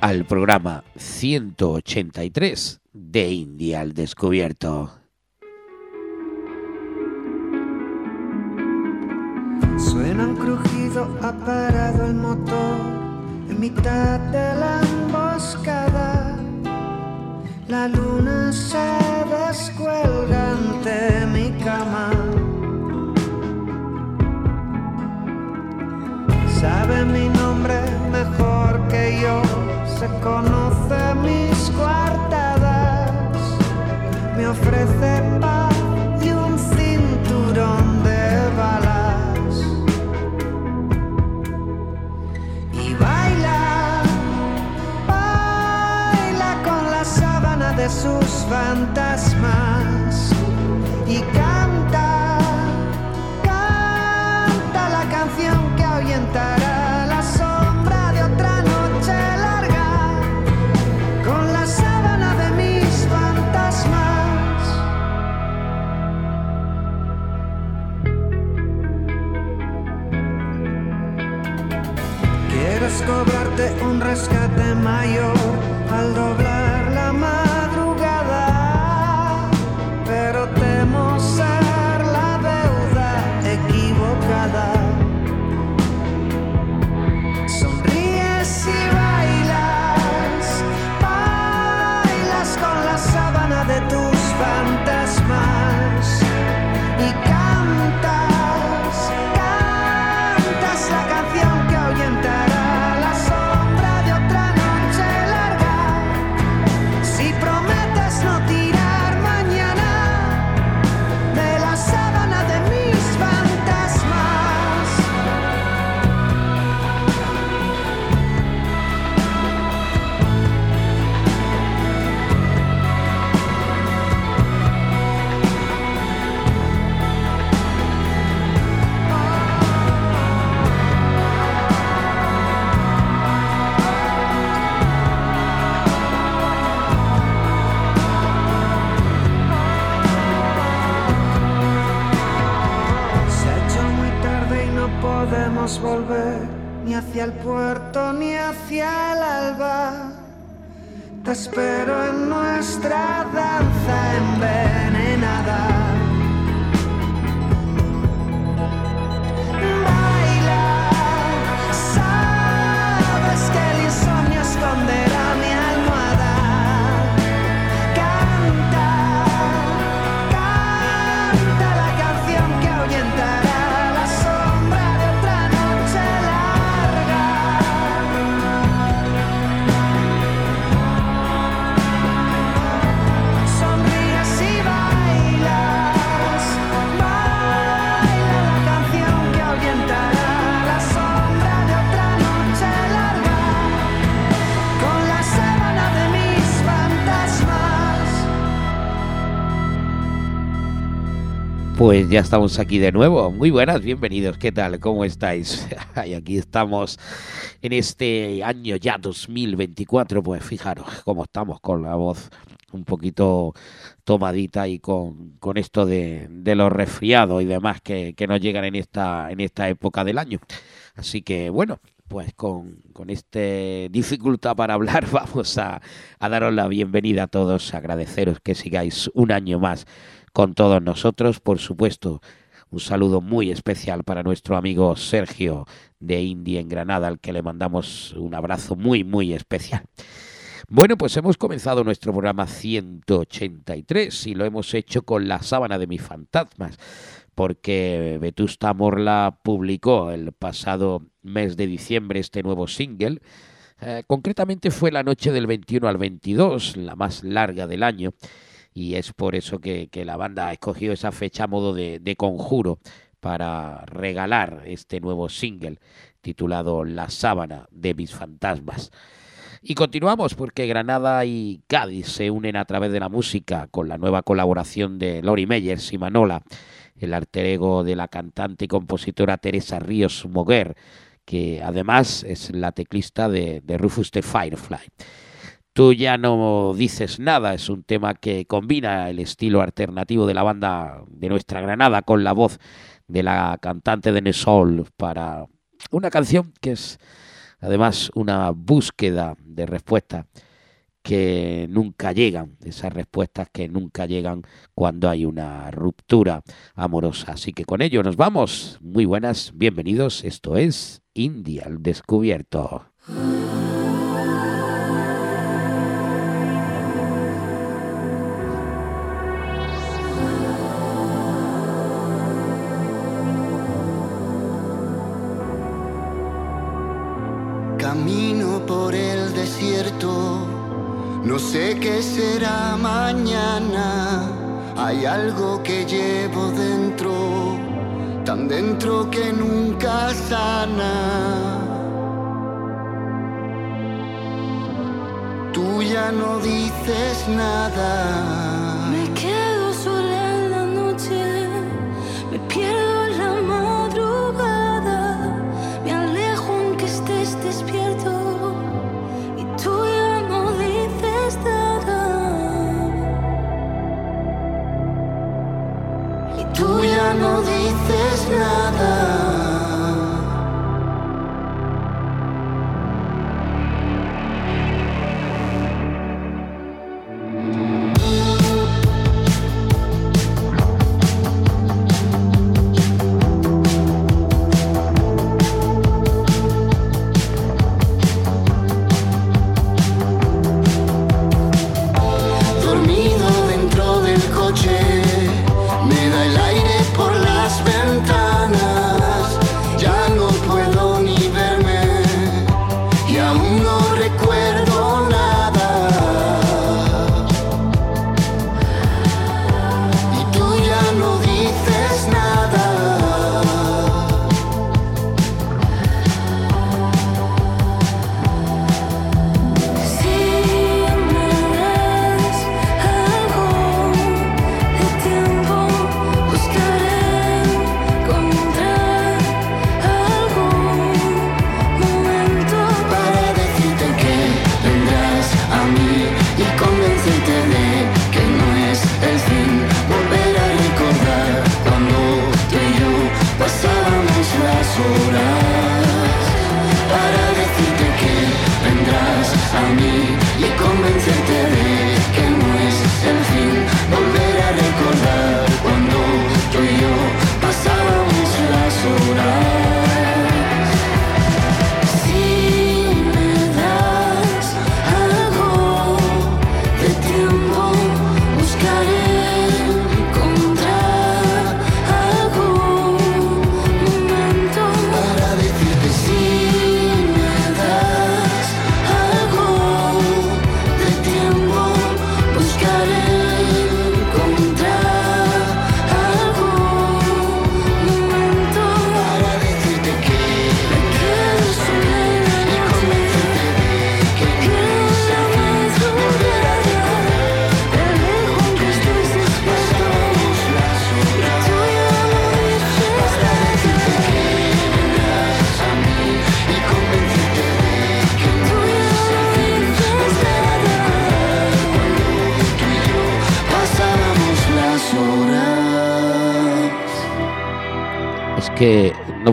al programa 183 de India al Descubierto. Suena un crujido, ha parado el motor en mitad de la emboscada. La luna se descuelga ante mi cama. Sabe mi nombre mejor que yo, se conoce mis coartadas. Me ofrece paz y un cinturón de balas. Y baila, baila con la sábana de sus fantasmas. Y canta, canta la canción que ahuyentará cobrarte un rescate mayor al doblar Pues ya estamos aquí de nuevo. Muy buenas, bienvenidos. ¿Qué tal? ¿Cómo estáis? Y aquí estamos en este año ya 2024. Pues fijaros cómo estamos con la voz un poquito tomadita y con, con esto de, de los resfriados y demás que, que nos llegan en esta, en esta época del año. Así que bueno, pues con, con esta dificultad para hablar vamos a, a daros la bienvenida a todos, agradeceros que sigáis un año más con todos nosotros, por supuesto. Un saludo muy especial para nuestro amigo Sergio de Indie en Granada, al que le mandamos un abrazo muy, muy especial. Bueno, pues hemos comenzado nuestro programa 183 y lo hemos hecho con la sábana de mis fantasmas, porque Vetusta Morla publicó el pasado mes de diciembre este nuevo single. Eh, concretamente fue la noche del 21 al 22, la más larga del año, y es por eso que, la banda ha escogido esa fecha a modo de, de conjuro para regalar este nuevo single titulado La sábana de mis fantasmas. Y continuamos porque Granada y Cádiz se unen a través de la música con la nueva colaboración de Lori Meyers y Manola, el alter ego de la cantante y compositora Teresa Ríos Moguer, que además es la teclista de, de Rufus the Firefly. Tú ya no dices nada, es un tema que combina el estilo alternativo de la banda de nuestra Granada con la voz de la cantante de Nesol para una canción que es además una búsqueda de respuestas que nunca llegan, esas respuestas que nunca llegan cuando hay una ruptura amorosa. Así que con ello nos vamos. Muy buenas, bienvenidos. Esto es India al descubierto. No sé qué será mañana. Hay algo que llevo dentro, tan dentro que nunca sana. Tú ya no dices nada. Ya no dices nada.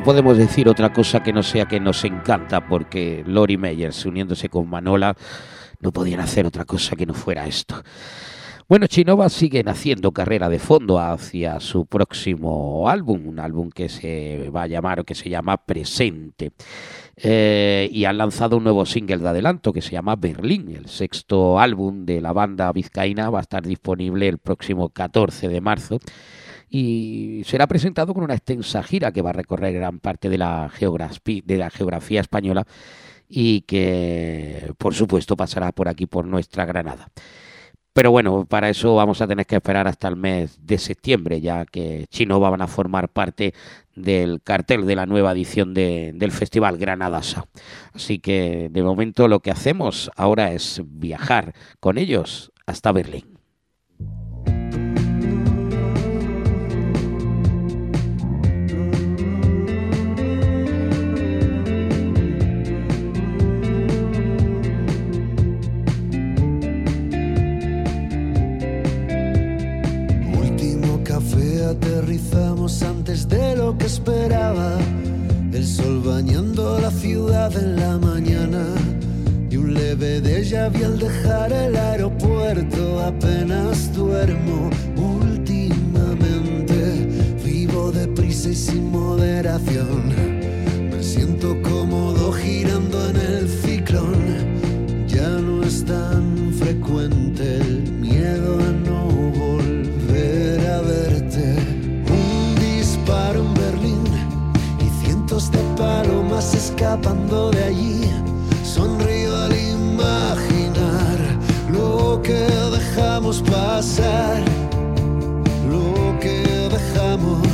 Podemos decir otra cosa que no sea que nos encanta, porque Lori Meyers uniéndose con Manola no podían hacer otra cosa que no fuera esto. Bueno, Chinova siguen haciendo carrera de fondo hacia su próximo álbum, un álbum que se va a llamar o que se llama Presente. Eh, y han lanzado un nuevo single de adelanto que se llama Berlín. El sexto álbum de la banda vizcaína va a estar disponible el próximo 14 de marzo y será presentado con una extensa gira que va a recorrer gran parte de la, geografi- de la geografía española y que, por supuesto, pasará por aquí, por nuestra Granada. Pero bueno, para eso vamos a tener que esperar hasta el mes de septiembre, ya que Chino van a formar parte del cartel de la nueva edición del Festival Granadasa. Así que de momento lo que hacemos ahora es viajar con ellos hasta Berlín. Aterrizamos antes de lo que esperaba. El sol bañando la ciudad en la mañana. Y un leve déjà vu al dejar el aeropuerto. Apenas duermo últimamente. Vivo deprisa y sin moderación. Me siento cómodo girando en el escapando de allí. Sonrío al imaginar lo que dejamos pasar, lo que dejamos,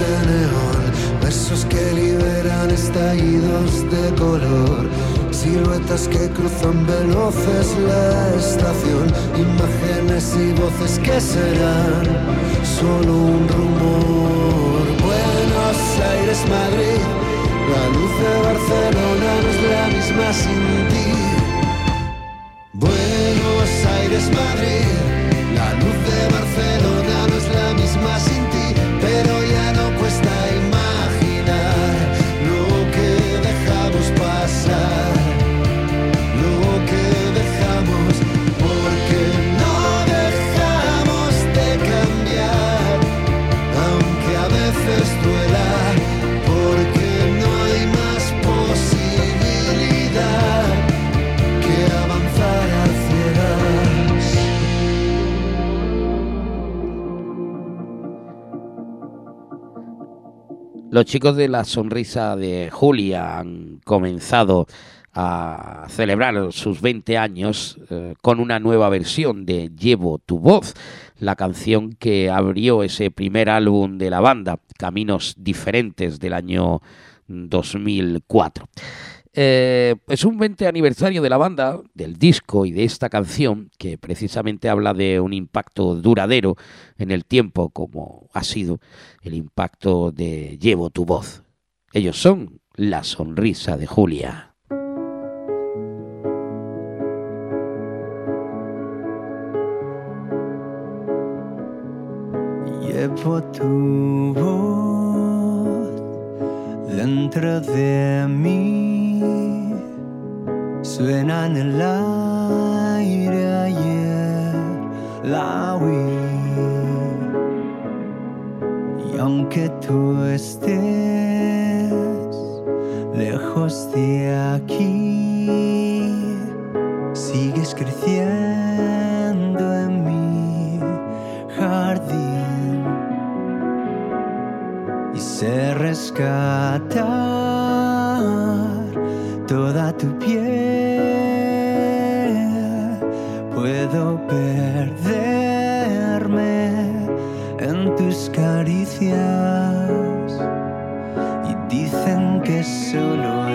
de besos que liberan estallidos de color, siluetas que cruzan veloces la estación, imágenes y voces que serán solo un rumor. Buenos Aires, Madrid, la luz de Barcelona no es la misma sin ti. Buenos Aires, Madrid, Los chicos de la sonrisa de Julia han comenzado a celebrar sus 20 años eh, con una nueva versión de Llevo tu voz, la canción que abrió ese primer álbum de la banda, Caminos Diferentes del año 2004. Eh, es un 20 aniversario de la banda, del disco y de esta canción, que precisamente habla de un impacto duradero en el tiempo, como ha sido el impacto de Llevo tu voz. Ellos son la sonrisa de Julia. Llevo tu voz dentro de mí. Suena en el aire ayer la oí. Y aunque tú estés lejos de aquí, sigues creciendo en mi jardín y sé rescatar toda tu piel. Puedo perderme en tus caricias y dicen que solo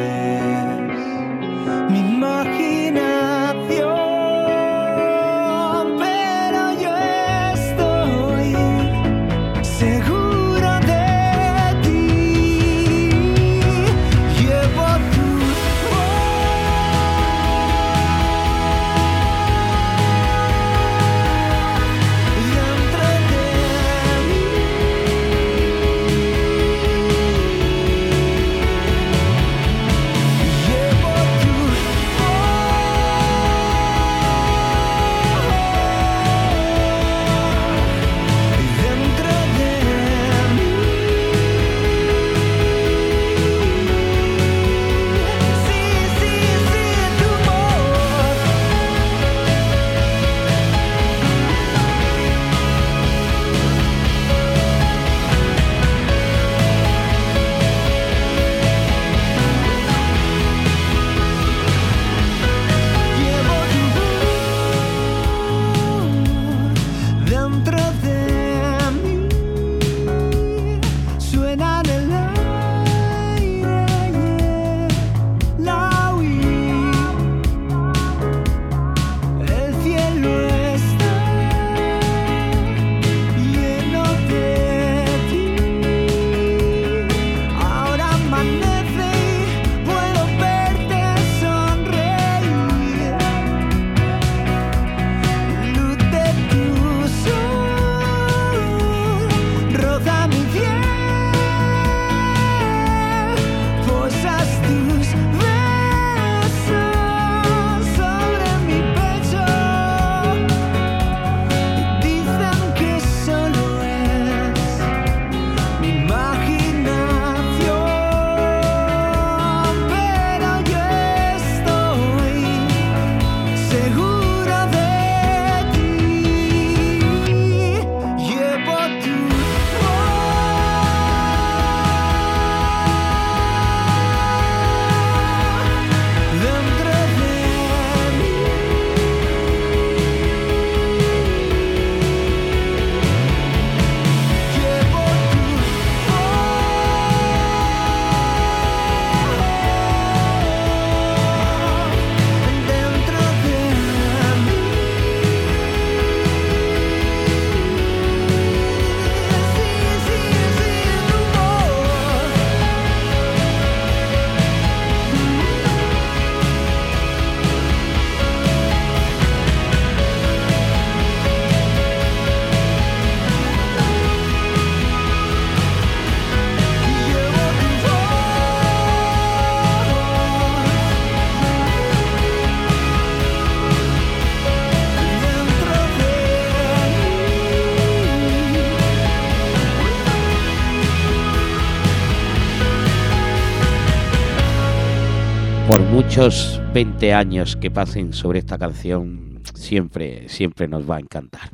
muchos 20 años que pasen sobre esta canción, siempre, siempre nos va a encantar.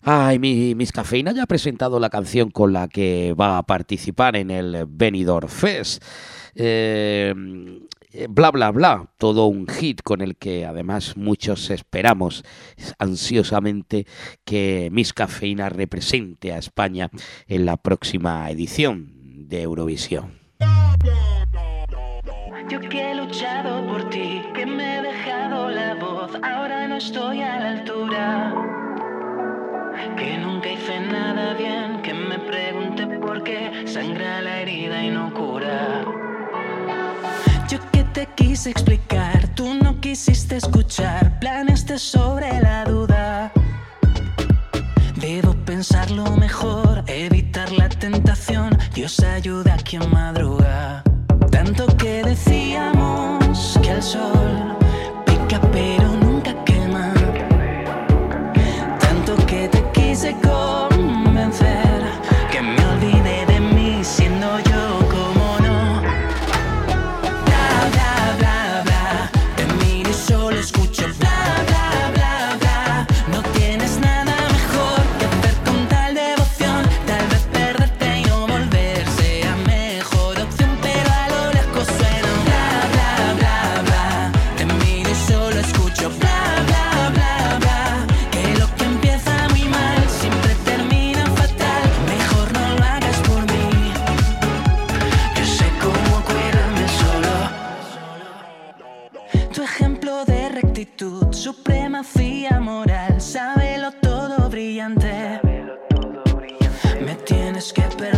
Ay, mi, Miss Cafeína ya ha presentado la canción con la que va a participar en el Benidorm Fest. Eh, bla, bla, bla, todo un hit con el que además muchos esperamos ansiosamente que Miss Cafeína represente a España en la próxima edición de Eurovisión. Yo que he luchado por ti, que me he dejado la voz, ahora no estoy a la altura. Que nunca hice nada bien, que me pregunté por qué sangra la herida y no cura. Yo que te quise explicar, tú no quisiste escuchar, planeaste sobre la duda. Debo pensarlo mejor, evitar la tentación, Dios ayuda a quien madruga tanto que decíamos que el sol supremacía moral, sábelo todo brillante. Sábelo todo brillante. Me tienes que perder.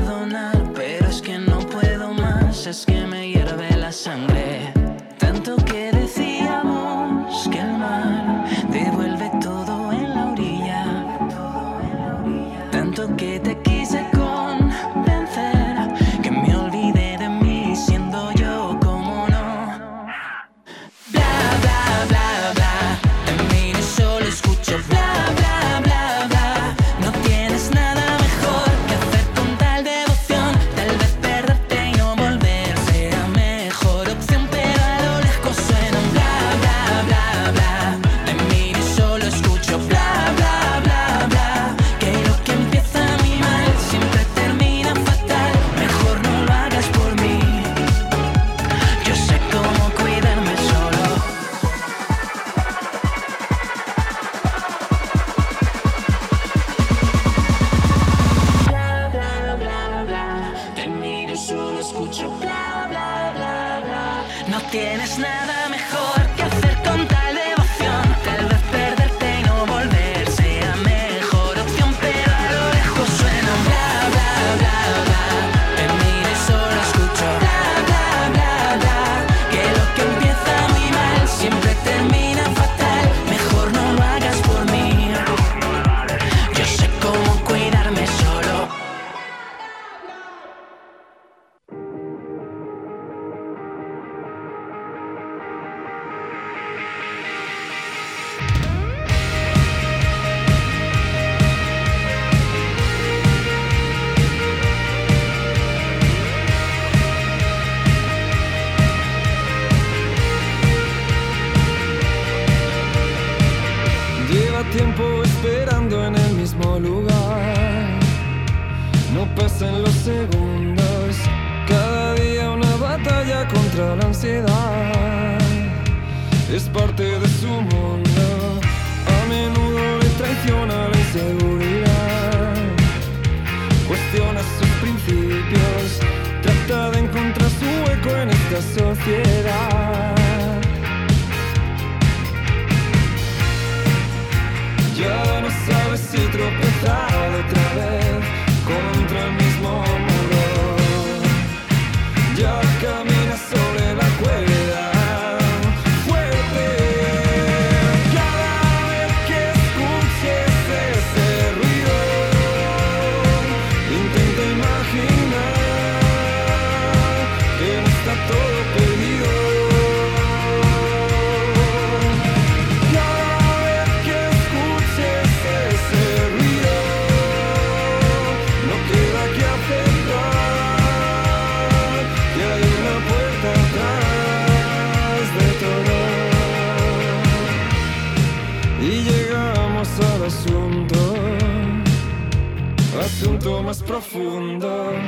profundo.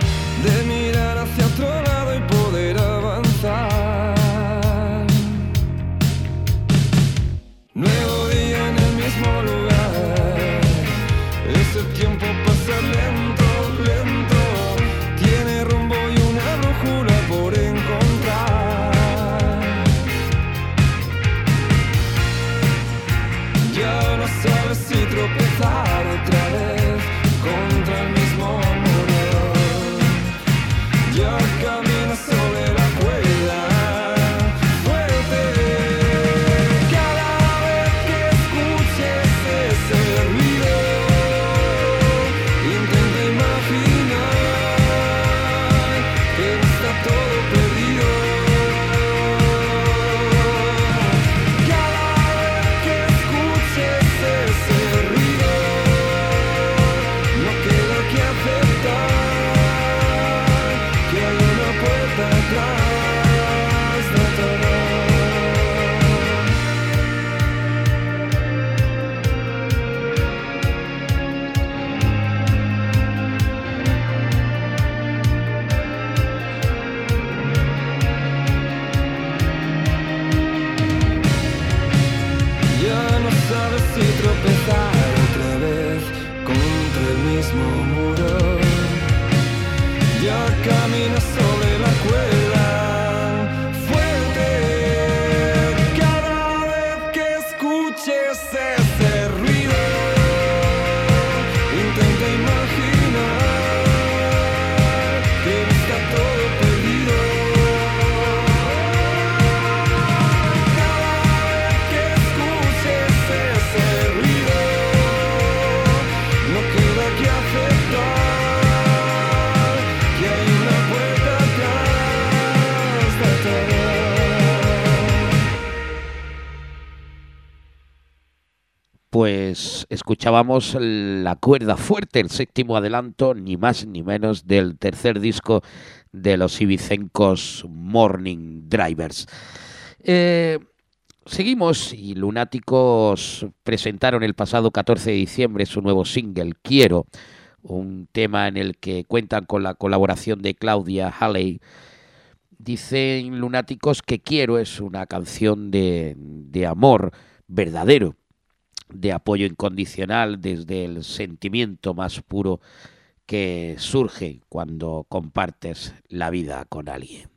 pues escuchábamos la cuerda fuerte, el séptimo adelanto, ni más ni menos, del tercer disco de los ibicencos Morning Drivers. Eh, seguimos y Lunáticos presentaron el pasado 14 de diciembre su nuevo single, Quiero, un tema en el que cuentan con la colaboración de Claudia Halley. Dicen Lunáticos que Quiero es una canción de, de amor verdadero de apoyo incondicional desde el sentimiento más puro que surge cuando compartes la vida con alguien.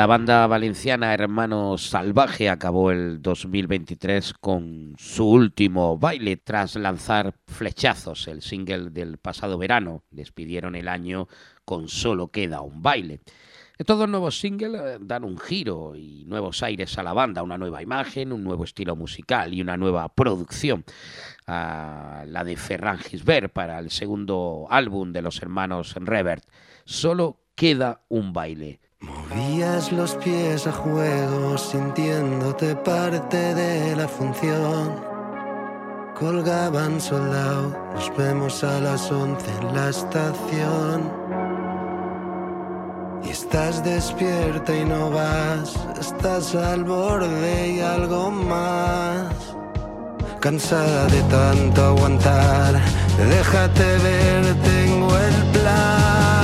La banda valenciana Hermano Salvaje acabó el 2023 con su último baile tras lanzar Flechazos, el single del pasado verano. Despidieron el año con Solo queda un baile. Estos dos nuevos singles eh, dan un giro y nuevos aires a la banda, una nueva imagen, un nuevo estilo musical y una nueva producción. La de Ferran Gisbert para el segundo álbum de los hermanos Revert. Solo queda un baile. Movías los pies a juego sintiéndote parte de la función. Colgaban soldado, nos vemos a las 11 en la estación. Y estás despierta y no vas, estás al borde y algo más. Cansada de tanto aguantar, déjate ver, tengo el plan.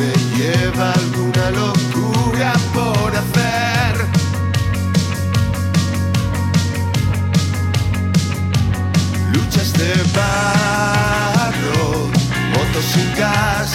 Me lleva alguna locura por hacer. Luchas de barro, motos sin gas,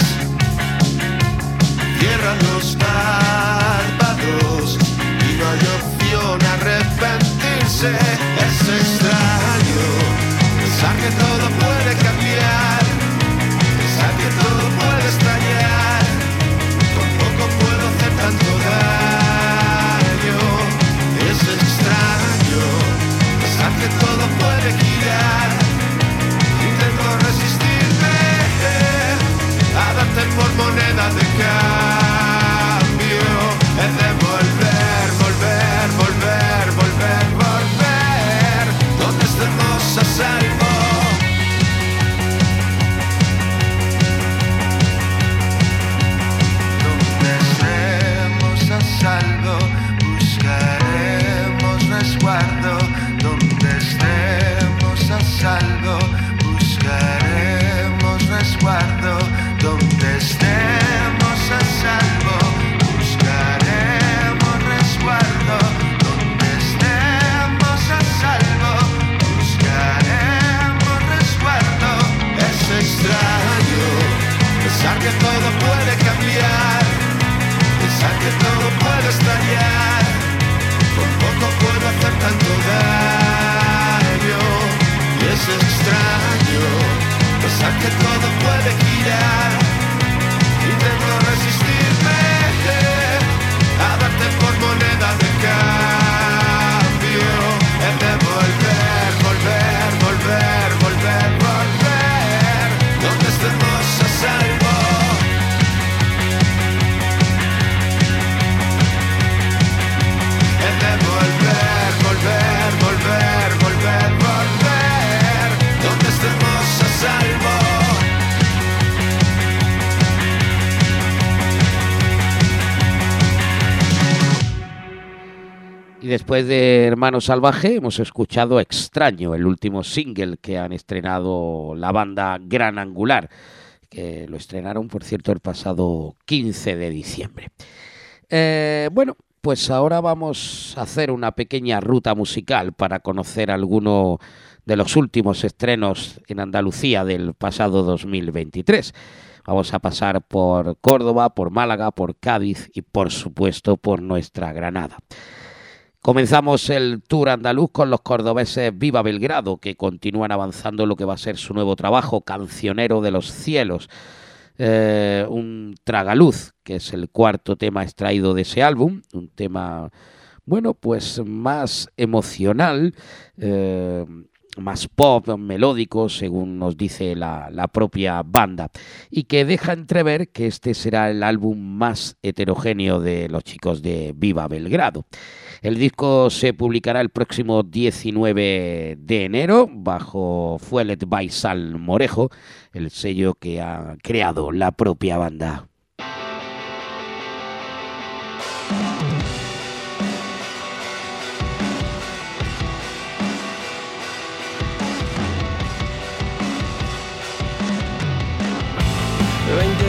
por moneda de cambio. Después de Hermano Salvaje hemos escuchado Extraño, el último single que han estrenado la banda Gran Angular, que lo estrenaron, por cierto, el pasado 15 de diciembre. Eh, bueno, pues ahora vamos a hacer una pequeña ruta musical para conocer alguno de los últimos estrenos en Andalucía del pasado 2023. Vamos a pasar por Córdoba, por Málaga, por Cádiz y por supuesto por nuestra Granada. Comenzamos el tour andaluz con los cordobeses Viva Belgrado, que continúan avanzando lo que va a ser su nuevo trabajo, Cancionero de los Cielos. Eh, un tragaluz, que es el cuarto tema extraído de ese álbum, un tema, bueno, pues más emocional, eh, más pop, melódico, según nos dice la, la, propia banda, y que deja entrever que este será el álbum más heterogéneo de los chicos de Viva Belgrado. El disco se publicará el próximo 19 de enero bajo Fuelet by Sal Morejo, el sello que ha creado la propia banda. doing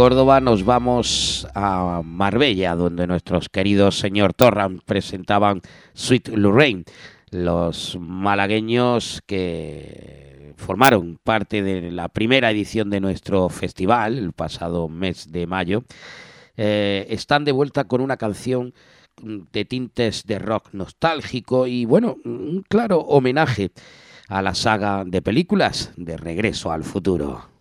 Córdoba nos vamos a Marbella, donde nuestros queridos señor Torran presentaban Sweet Lorraine, los malagueños que formaron parte de la primera edición de nuestro festival el pasado mes de mayo, eh, están de vuelta con una canción de tintes de rock nostálgico y bueno, un claro homenaje a la saga de películas de Regreso al Futuro.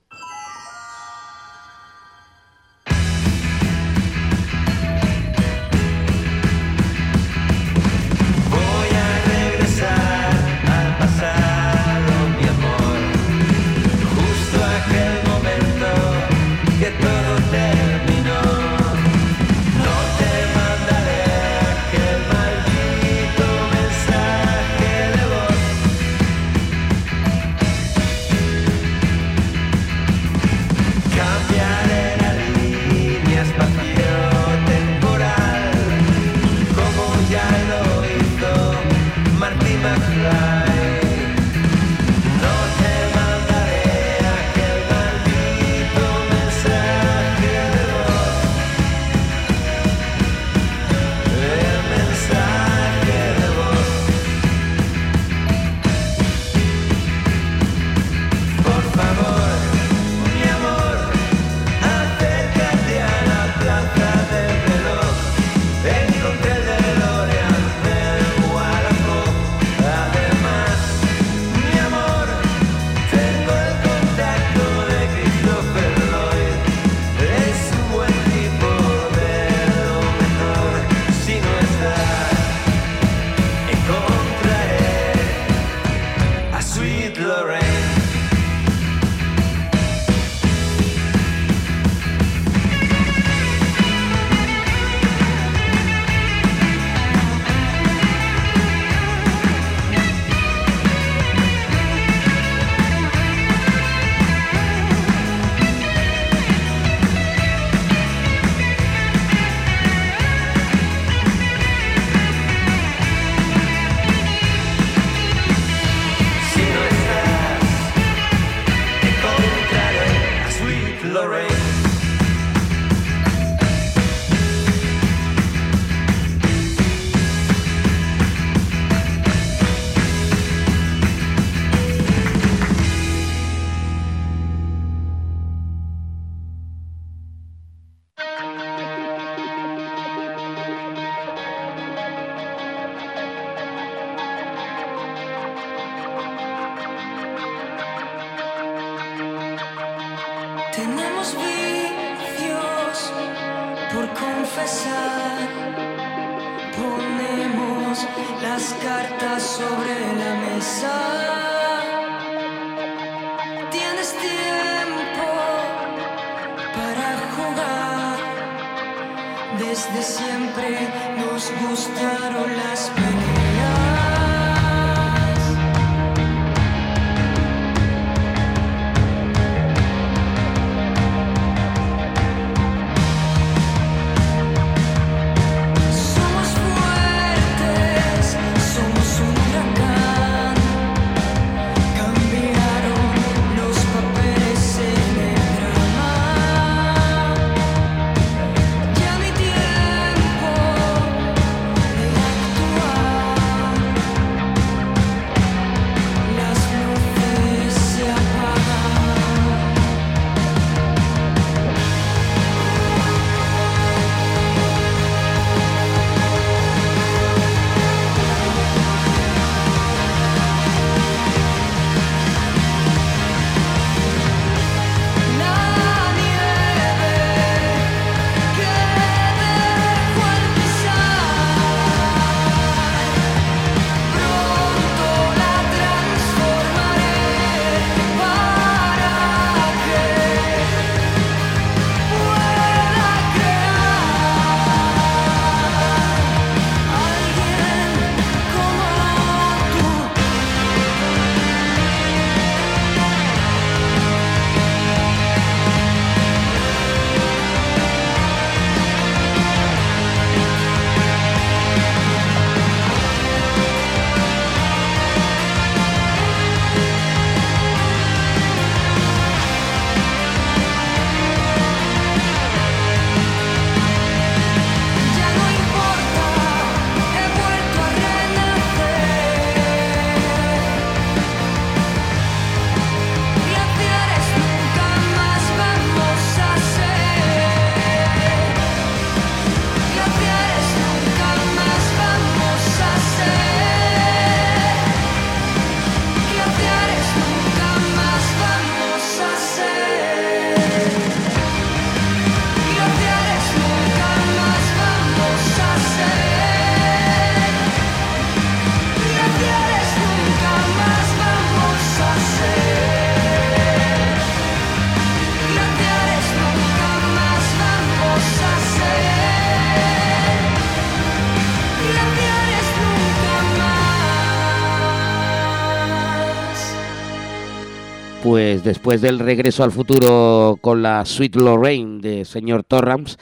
Después del regreso al futuro con la Sweet Lorraine de señor Torrams,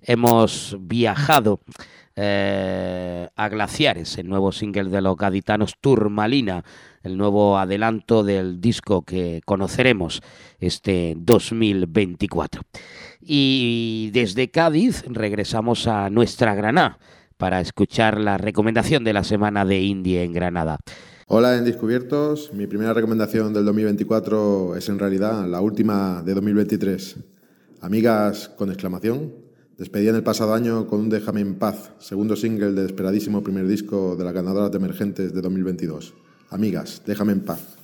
hemos viajado eh, a Glaciares, el nuevo single de los gaditanos Turmalina, el nuevo adelanto del disco que conoceremos este 2024. Y desde Cádiz regresamos a nuestra Granada para escuchar la recomendación de la semana de Indie en Granada. Hola en Descubiertos, mi primera recomendación del 2024 es en realidad la última de 2023. Amigas con exclamación, despedían el pasado año con un Déjame en paz, segundo single del esperadísimo primer disco de las ganadoras de emergentes de 2022. Amigas, déjame en paz.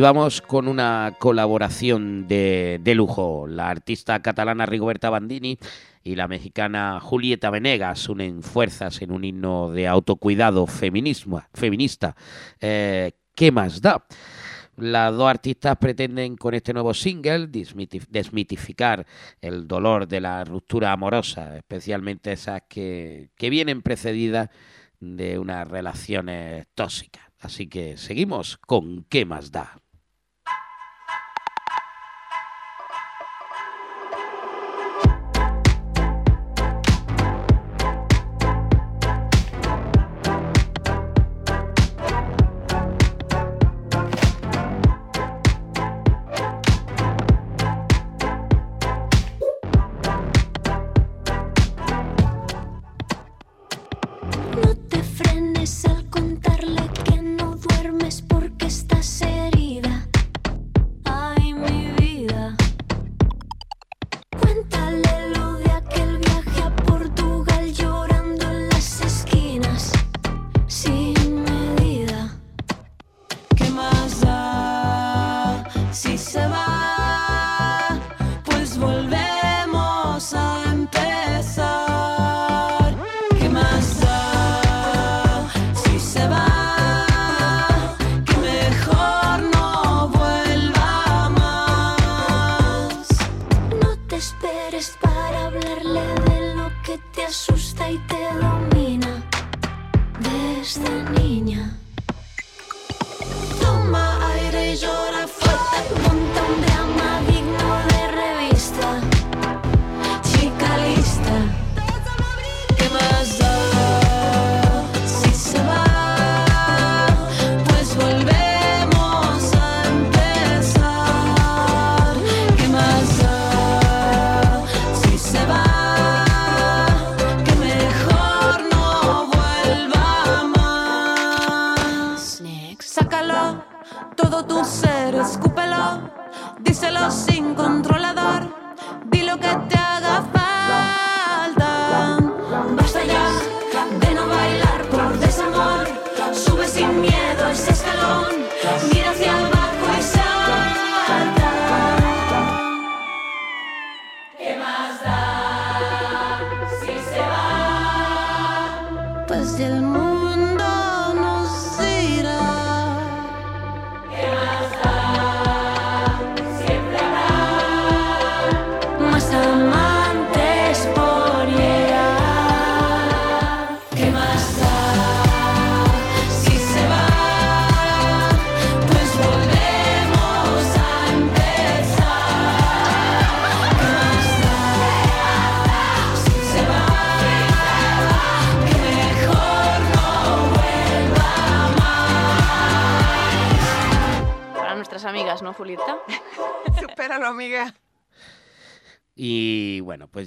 Y vamos con una colaboración de, de lujo. La artista catalana Rigoberta Bandini y la mexicana Julieta Venegas unen fuerzas en un himno de autocuidado feminismo, feminista. Eh, ¿Qué más da? Las dos artistas pretenden con este nuevo single desmiti- desmitificar el dolor de la ruptura amorosa, especialmente esas que, que vienen precedidas de unas relaciones tóxicas. Así que seguimos con ¿Qué más da?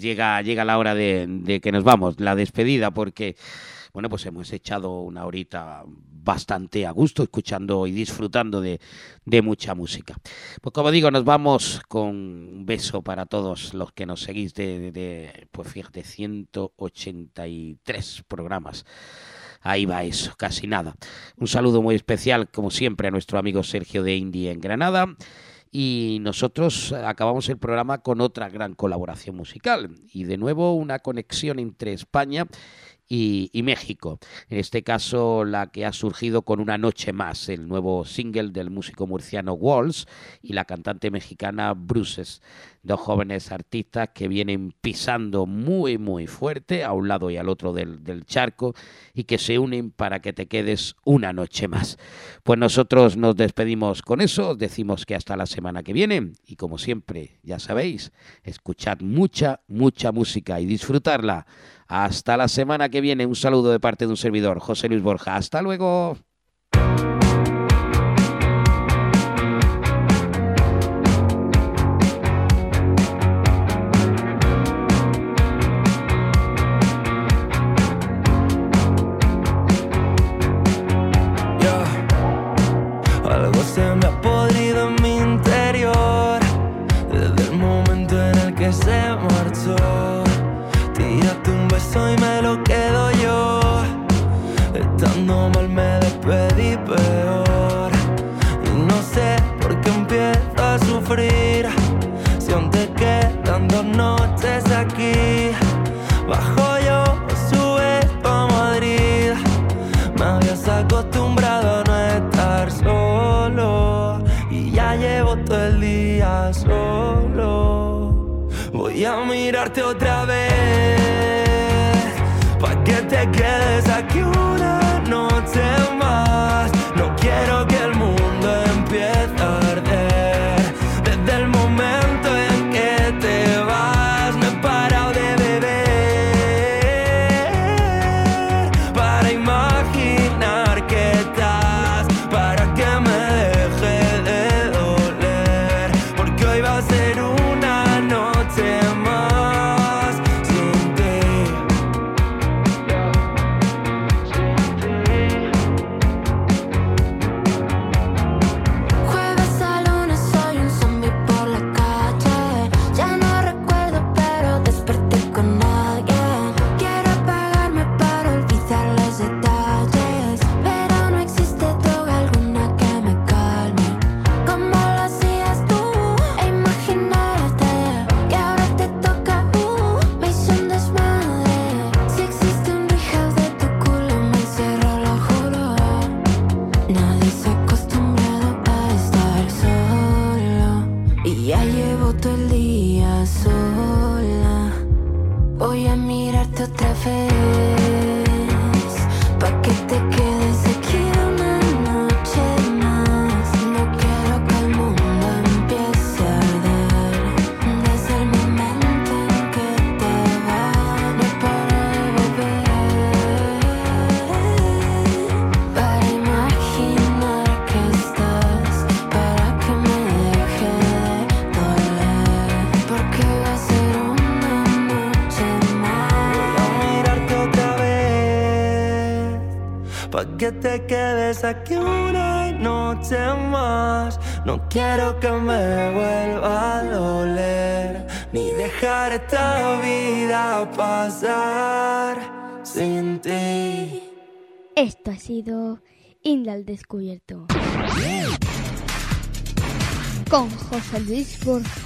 Llega, llega la hora de, de que nos vamos, la despedida, porque bueno, pues hemos echado una horita bastante a gusto, escuchando y disfrutando de, de mucha música. Pues como digo, nos vamos con un beso para todos los que nos seguís de, de- de, pues fíjate, 183 programas. Ahí va eso, casi nada. Un saludo muy especial, como siempre, a nuestro amigo Sergio de Indie en Granada. Y nosotros acabamos el programa con otra gran colaboración musical. Y de nuevo una conexión entre España y, México. En este caso, la que ha surgido con Una Noche Más, el nuevo single del músico murciano Walls y la cantante mexicana Bruces. Dos jóvenes artistas que vienen pisando muy, muy fuerte a un lado y al otro del, del charco y que se unen para que te quedes una noche más. Pues nosotros nos despedimos con eso, os decimos que hasta la semana que viene y como siempre, ya sabéis, escuchad mucha, mucha música y disfrutarla. Hasta la semana que viene, un saludo de parte de un servidor, José Luis Borja. Hasta luego. A mirarte otra vez pa que te quedes aquí una te quedes aquí una noche más. No quiero que me vuelva a doler, ni dejar esta vida pasar sin ti. Esto ha sido India al descubierto. Con José Luis Borja.